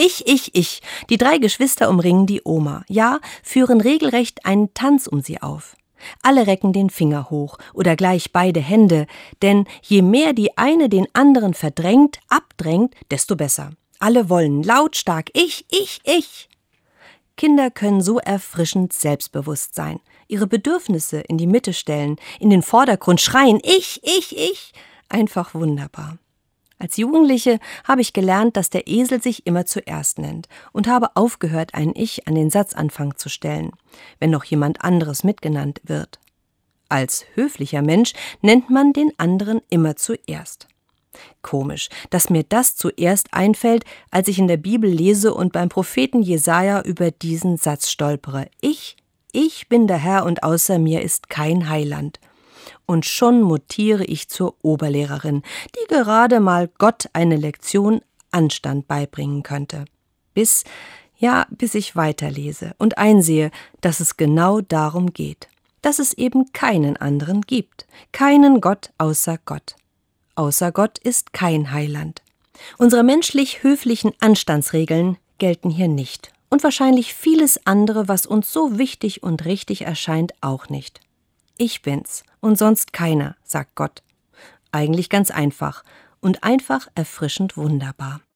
Ich, ich, ich. Die drei Geschwister umringen die Oma. Ja, führen regelrecht einen Tanz um sie auf. Alle recken den Finger hoch oder gleich beide Hände, denn je mehr die eine den anderen verdrängt, abdrängt, desto besser. Alle wollen lautstark ich, ich, ich. Kinder können so erfrischend selbstbewusst sein, ihre Bedürfnisse in die Mitte stellen, in den Vordergrund schreien ich, ich, ich. Einfach wunderbar. Als Jugendliche habe ich gelernt, dass der Esel sich immer zuerst nennt und habe aufgehört, ein Ich an den Satzanfang zu stellen, wenn noch jemand anderes mitgenannt wird. Als höflicher Mensch nennt man den anderen immer zuerst. Komisch, dass mir das zuerst einfällt, als ich in der Bibel lese und beim Propheten Jesaja über diesen Satz stolpere. Ich, ich bin der Herr und außer mir ist kein Heiland und schon mutiere ich zur Oberlehrerin, die gerade mal Gott eine Lektion Anstand beibringen könnte. Bis, ja, bis ich weiterlese und einsehe, dass es genau darum geht, dass es eben keinen anderen gibt, keinen Gott außer Gott. Außer Gott ist kein Heiland. Unsere menschlich höflichen Anstandsregeln gelten hier nicht und wahrscheinlich vieles andere, was uns so wichtig und richtig erscheint, auch nicht. Ich bin's und sonst keiner, sagt Gott. Eigentlich ganz einfach und einfach erfrischend wunderbar.